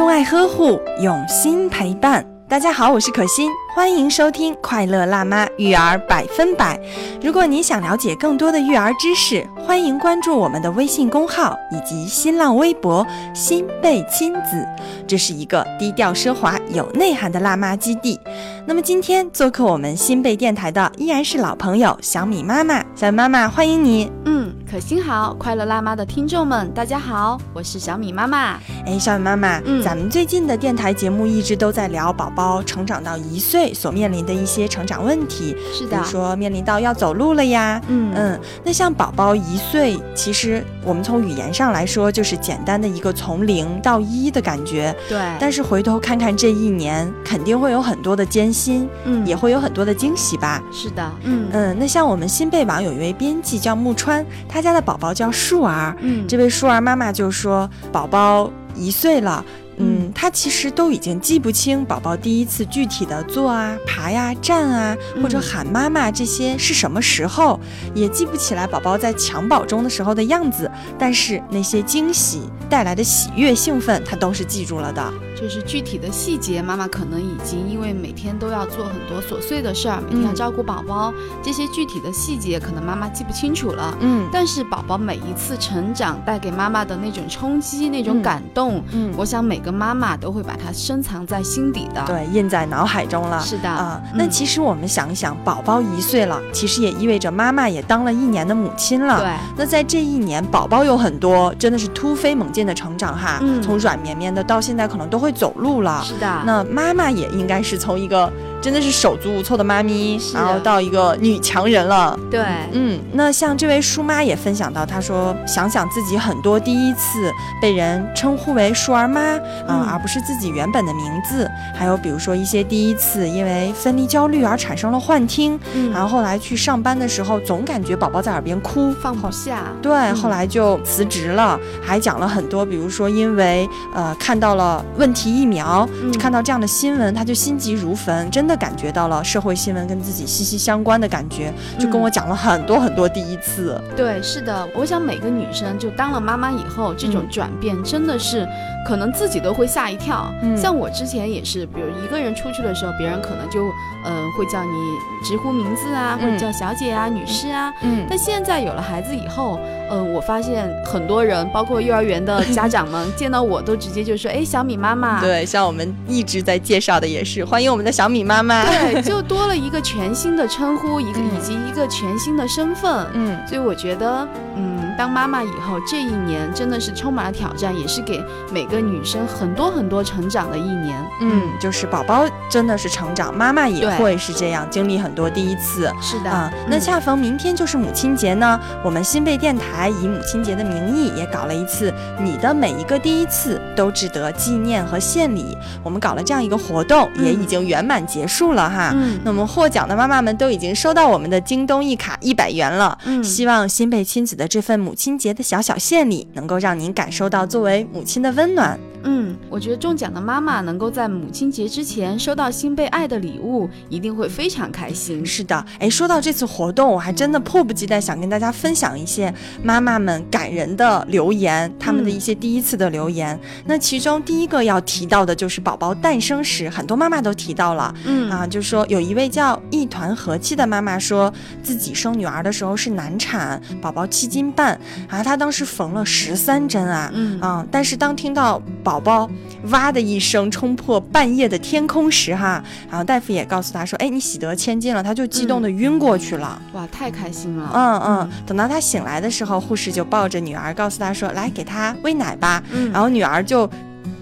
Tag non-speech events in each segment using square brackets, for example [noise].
用爱呵护，用心陪伴。大家好，我是可心，欢迎收听《快乐辣妈育儿百分百》。如果你想了解更多的育儿知识，欢迎关注我们的微信公号以及新浪微博“新贝亲子”，这是一个低调奢华、有内涵的辣妈基地。那么今天做客我们新贝电台的依然是老朋友小米妈妈，小米妈妈欢迎你。嗯，可心好，快乐辣妈的听众们，大家好，我是小米妈妈。哎，小米妈妈，嗯咱们最近的电台节目一直都在聊宝宝成长到一岁所面临的一些成长问题，是的比如，说面临到要走路了呀。嗯嗯，那像宝宝一岁，其实我们从语言上来说，就是简单的一个从零到一的感觉。对，但是回头看看这一年，肯定会有很多的艰辛，嗯也会有很多的惊喜吧。是的，嗯嗯，那像我们新贝网有一位编辑叫木川，他家的宝宝叫树儿，嗯这位树儿妈妈就说，宝宝一岁了。嗯，他其实都已经记不清宝宝第一次具体的坐啊、爬呀、站啊，或者嗯喊妈妈这些是什么时候，也记不起来宝宝在襁褓中的时候的样子。但是那些惊喜带来的喜悦、兴奋，他都是记住了的。就是具体的细节，妈妈可能已经因为每天都要做很多琐碎的事儿，每天要嗯照顾宝宝，这些具体的细节可能妈妈记不清楚了。嗯但是宝宝每一次成长带给妈妈的那种冲击、那种嗯感动，嗯，我想每个妈妈都会把它深藏在心底的。，对，印在脑海中了。是的啊，那嗯其实我们想一想，宝宝一岁了，其实也意味着妈妈也当了一年的母亲了。对，那在这一年，宝宝有很多真的是突飞猛进的成长哈，嗯从软绵绵的到现在可能都会走路了。是的。那妈妈也应该是从一个真的是手足无措的妈咪，然后到一个女强人了。对，嗯，那像这位叔妈也分享到，她说想想自己很多第一次被人称呼为舒儿妈啊、嗯。而不是自己原本的名字，还有比如说一些第一次因为分离焦虑而产生了幻听，嗯。然后后来去上班的时候总感觉宝宝在耳边哭，放不下。对，嗯。后来就辞职了，还讲了很多，比如说因为呃看到了问题疫苗，嗯。看到这样的新闻，他就心急如焚，真的感觉到了社会新闻跟自己息息相关的感觉，就跟嗯我讲了很多很多第一次。对，是的，我想每个女生就当了妈妈以后，这种嗯转变真的是，可能自己都会吓一跳。嗯像我之前也是，比如一个人出去的时候，别人可能就，嗯、会叫你直呼名字啊，或者嗯叫小姐啊、女士啊。嗯但现在有了孩子以后，嗯、我发现很多人，包括幼儿园的家长们，见到我都直接就说：“哎，小米妈妈。”对，像我们一直在介绍的也是，欢迎我们的小米妈妈。对，[laughs] 就多了一个全新的称呼，一个嗯以及一个全新的身份。嗯，所以我觉得，嗯，当妈妈以后，这一年真的是充满了挑战，也是给每个女生很多很多成长的一年。嗯，就是宝宝真的是成长，妈妈也会是这样，经历很多第一次。是的，啊、那嗯恰逢明天就是母亲节呢，我们新贝电台以母亲节的名义也搞了一次“你的每一个第一次都值得纪念和献礼”，我们搞了这样一个活动，也已经圆满结束了哈。嗯那我们获奖的妈妈们都已经收到我们的京东一卡一百元了。嗯希望新贝亲子的这份母亲节的小小献礼，能够让您感受到作为母亲的温暖。嗯，我觉得中奖的妈妈能够在母亲节之前收到新被爱的礼物，一定会非常开心。是的，哎，说到这次活动，我还真的迫不及待想跟大家分享一些妈妈们感人的留言，他们的一些第一次的留言。那其中第一个要提到的就是宝宝诞生时，很多妈妈都提到了。嗯啊，就说有一位叫一团和气的妈妈说，自己生女儿的时候是难产，宝宝七斤半啊，她当时缝了十三针啊，嗯啊，但是当听到宝宝哇的一声冲破半夜的天空时，哈，然后大夫也告诉她说，哎，你喜得千金了，她就激动的晕过去了。哇，太开心了。嗯嗯，等到她醒来的时候，护士就抱着女儿，告诉她说，来给她喂奶吧。嗯然后女儿就。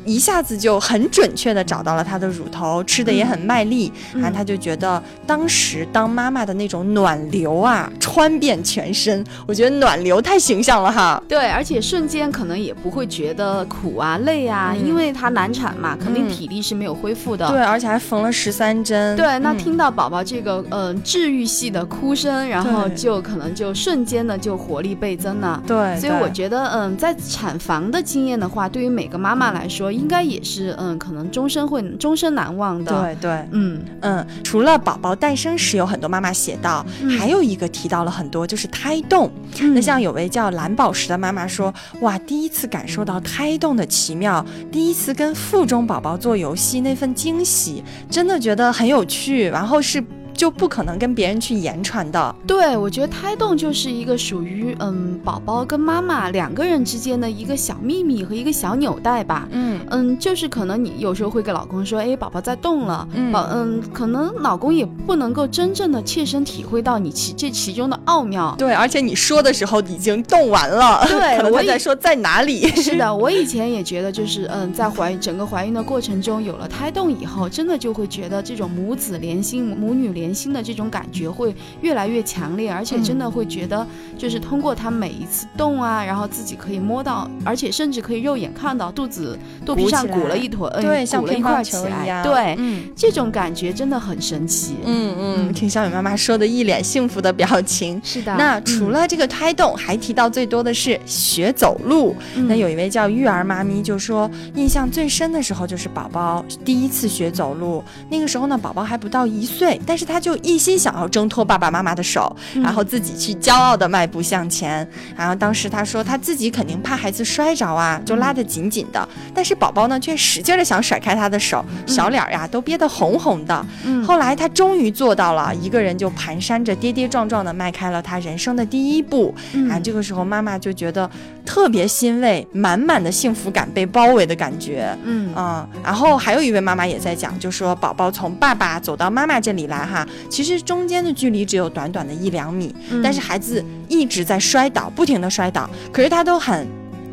一下子就很准确的找到了她的乳头，吃的也很卖力，嗯然后她就觉得当时当妈妈的那种暖流啊，穿遍全身，我觉得暖流太形象了哈。对，而且瞬间可能也不会觉得苦啊、累啊，嗯因为她难产嘛，肯定嗯体力是没有恢复的。对，而且还缝了十三针。对，那嗯听到宝宝这个嗯、呃治愈系的哭声，然后就可能就瞬间的就活力倍增了。对，所以我觉得，嗯，在产房的经验的话，对于每个妈妈来说，应该也是嗯，可能终身会终身难忘的。对对，嗯嗯，除了宝宝诞生时有很多妈妈写到，嗯还有一个提到了很多，就是胎动。那像有位叫蓝宝石的妈妈说，哇，第一次感受到胎动的奇妙，第一次跟腹中宝宝做游戏那份惊喜，真的觉得很有趣，然后是就不可能跟别人去言传的。对，我觉得胎动就是一个属于嗯宝宝跟妈妈两个人之间的一个小秘密和一个小纽带吧。嗯嗯，就是可能你有时候会给老公说，哎，宝宝在动了，嗯宝，嗯，可能老公也不能够真正的切身体会到你其这其中的奥妙。对，而且你说的时候已经动完了，对 [laughs] 可能我在说在哪里。[laughs] 是的，我以前也觉得，就是嗯，在怀整个怀孕的过程中，有了胎动以后，真的就会觉得这种母子连心、母女连心的这种感觉会越来越强烈，而且真的会觉得，就是通过它每一次动啊，然后自己可以摸到，而且甚至可以肉眼看到肚子肚皮上鼓了一坨，嗯，对，像乒乓球一样。对，嗯。这种感觉真的很神奇。嗯嗯，听小雨妈妈说的一脸幸福的表情。是的那除了这个胎动，还提到最多的是学走路。嗯那有一位叫育儿妈咪就说，印象最深的时候就是宝宝第一次学走路，那个时候呢，宝宝还不到一岁，但是他就一心想要挣脱爸爸妈妈的手，嗯然后自己去骄傲的迈步向前。然后当时他说他自己肯定怕孩子摔着啊，就拉得紧紧的，但是宝宝呢却使劲的想甩开他的手，小脸儿呀都憋得红红的。嗯后来他终于做到了，一个人就蹒跚着跌跌撞撞的迈开了他人生的第一步。嗯啊，这个时候妈妈就觉得特别欣慰，满满的幸福感被包围的感觉。嗯嗯，然后还有一位妈妈也在讲，就说宝宝从爸爸走到妈妈这里来哈，其实中间的距离只有短短的一两米，嗯但是孩子一直在摔倒，不停的摔倒，可是他都很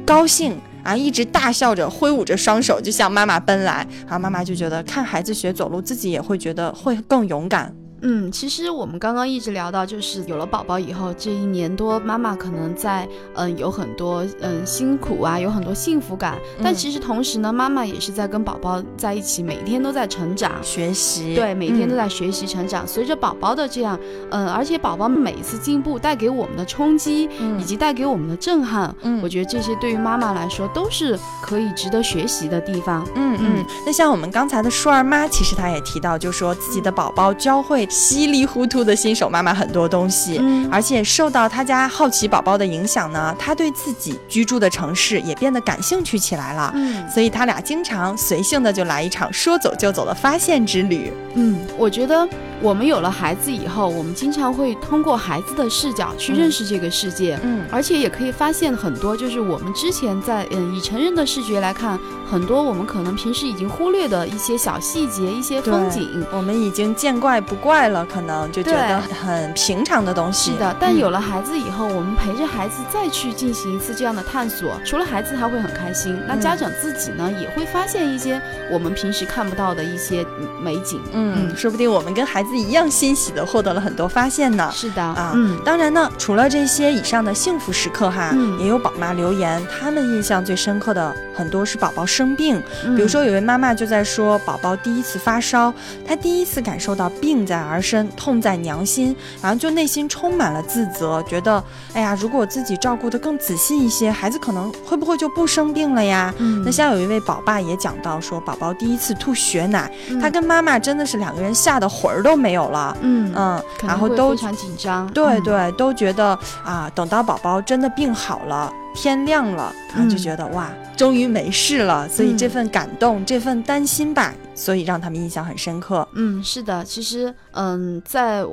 高兴。啊，一直大笑着，挥舞着双手，就向妈妈奔来。然后妈妈就觉得看孩子学走路，自己也会觉得会更勇敢。嗯，其实我们刚刚一直聊到，就是有了宝宝以后，这一年多，妈妈可能在嗯有很多嗯辛苦啊，有很多幸福感，但嗯。其实同时呢，妈妈也是在跟宝宝在一起，每天都在成长。学习，对，每天都嗯。在学习成长。随着宝宝的这样，嗯，而且宝宝每一次进步带给我们的冲击，嗯。以及带给我们的震撼，嗯。我觉得这些对于妈妈来说都是可以值得学习的地方。嗯嗯，那像我们刚才的舒儿妈，其实她也提到，就说自己的宝宝教会稀里糊涂的新手妈妈很多东西。嗯而且受到他家好奇宝宝的影响呢，他对自己居住的城市也变得感兴趣起来了。嗯所以他俩经常随性的就来一场说走就走的发现之旅。嗯，我觉得我们有了孩子以后，我们经常会通过孩子的视角去认识这个世界。嗯而且也可以发现很多，就是我们之前在嗯以成人的视觉来看，很多我们可能平时已经忽略的一些小细节、一些风景。我们已经见怪不怪了，可能就觉得很平常的东西。是的，但嗯。有了孩子以后，我们陪着孩子再去进行一次这样的探索，除了孩子他会很开心，那嗯。家长自己呢也会发现一些我们平时看不到的一些嗯美景。嗯，说不定我们跟孩子一样欣喜的获得了很多发现呢。是的，啊，嗯。当然呢，除了这些以上的幸福时刻哈，嗯。也有宝妈留言，他们印象最深刻的很多是宝宝生病，嗯。比如说有位妈妈就在说，宝宝第一次发烧，她第一次感受到病在儿身，痛在娘心，然后就内心充满了自责，觉得，哎呀，如果我自己照顾得更仔细一些，孩子可能会不会就不生病了呀？嗯那像有一位宝爸也讲到说，宝宝第一次吐血奶，嗯他跟妈妈真的是两个人吓得魂儿都没有了。嗯嗯，然后都非常紧张。嗯对对，都觉得啊，等到宝宝真的病好了，天亮了，然后就嗯觉得、哇，终于没事了。所以嗯这份感动，这份担心吧，所以让他们印象很深刻。嗯，是的，其实，嗯，在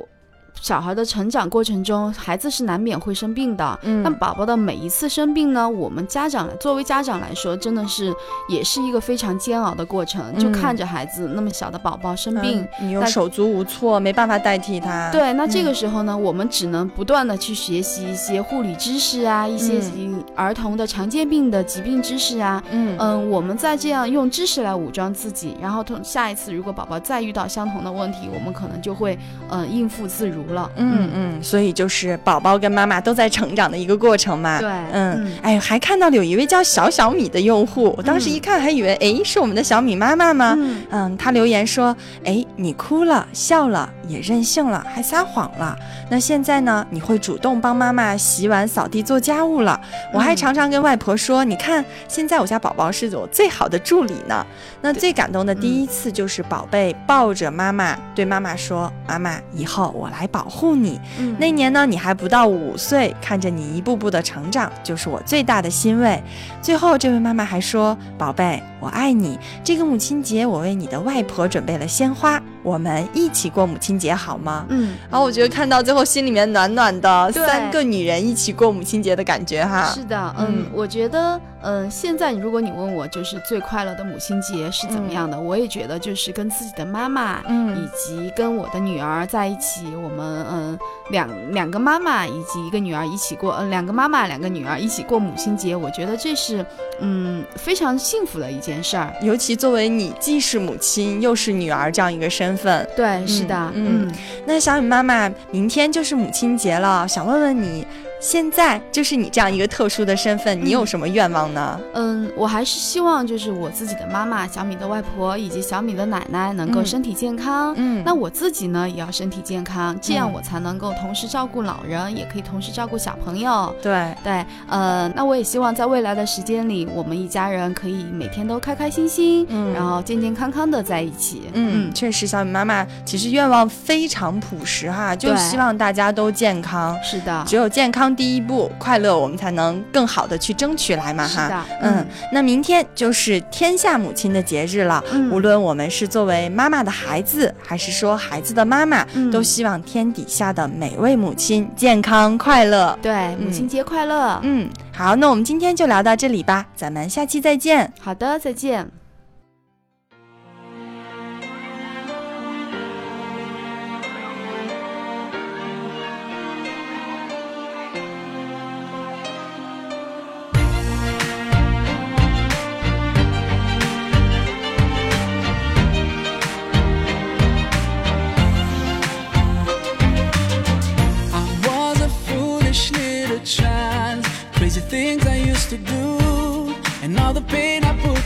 小孩的成长过程中，孩子是难免会生病的。嗯但宝宝的每一次生病呢，我们家长作为家长来说，真的是也是一个非常煎熬的过程。就嗯看着孩子那么小的宝宝生病，嗯你又但手足无措，没办法代替他。对，那这嗯个时候呢，我们只能不断的去学习一些护理知识啊，一些嗯儿童的常见病的疾病知识啊。嗯嗯，我们再这样用知识来武装自己，然后同下一次如果宝宝再遇到相同的问题，我们可能就会嗯应付自如。足了。嗯嗯，所以就是宝宝跟妈妈都在成长的一个过程嘛。对，嗯，哎，还看到了有一位叫小小米的用户，我当时一看还以为，哎，是我们的小米妈妈吗？嗯，他留言说，哎，你哭了，笑了，也任性了，还撒谎了。那现在呢？你会主动帮妈妈洗碗、扫地、做家务了。我还常常跟外婆说，你看，现在我家宝宝是我最好的助理呢。那最感动的第一次就是宝贝抱着妈妈，对妈妈说：“妈妈，以后我来保护你。”那年呢，你还不到五岁，看着你一步步的成长，就是我最大的欣慰。最后，这位妈妈还说：“宝贝，我爱你。这个母亲节，我为你的外婆准备了鲜花。”我们一起过母亲节好吗？嗯，然后我觉得看到最后心里面暖暖的，三个女人一起过母亲节的感觉哈。是的，嗯，我觉得，嗯，现在如果你问我就是最快乐的母亲节是怎么样的，我也觉得就是跟自己的妈妈，嗯，以及跟我的女儿在一起，我们嗯两两个妈妈以及一个女儿一起过，嗯，两个妈妈两个女儿一起过母亲节，我觉得这是嗯非常幸福的一件事儿。尤其作为你既是母亲又是女儿这样一个身。份对，是的，嗯，那小雨妈妈，明天就是母亲节了，想问问你。现在就是你这样一个特殊的身份，你有什么愿望呢？嗯，我还是希望就是我自己的妈妈小米的外婆以及小米的奶奶能够身体健康。嗯，那我自己呢也要身体健康，这样我才能够同时照顾老人，也可以同时照顾小朋友。对对，呃，那我也希望在未来的时间里，我们一家人可以每天都开开心心，嗯，然后健健康康的在一起。嗯，确实，小米妈妈其实愿望非常朴实哈，就希望大家都健康。是的，只有健康。第一步，快乐，我们才能更好的去争取来嘛哈。嗯，那明天就是天下母亲的节日了。嗯，无论我们是作为妈妈的孩子，还是说孩子的妈妈，都希望天底下的每位母亲健康快乐。对，母亲节快乐。嗯，好，那我们今天就聊到这里吧，咱们下期再见。好的，再见。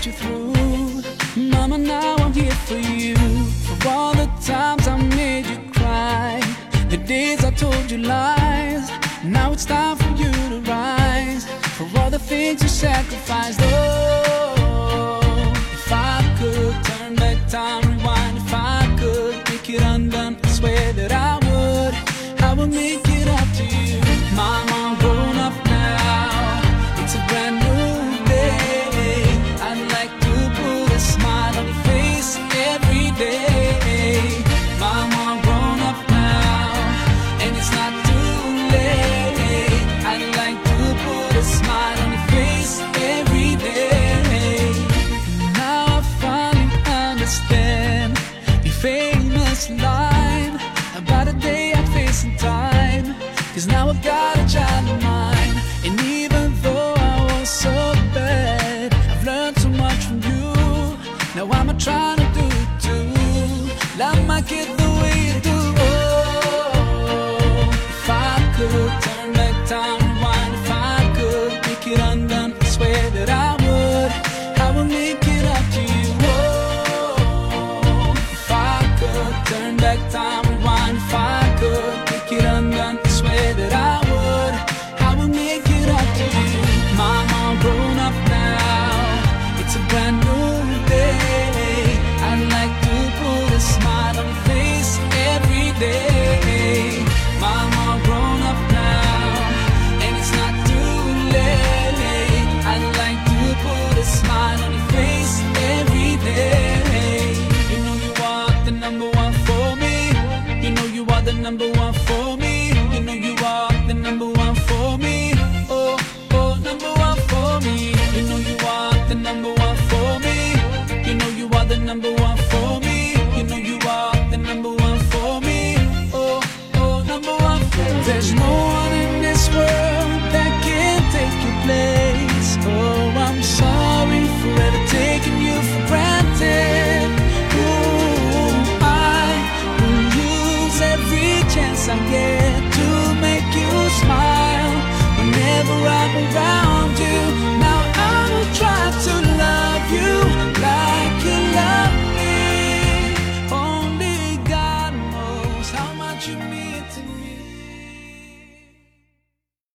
You through. Mama, now I'm here for you. For all the times I made you cry, the days I told you lies. Now it's time for you to rise. For all the things you sacrificed. Oh, if I could turn back time, rewind. If I could make it undone, I swear that I would. I would make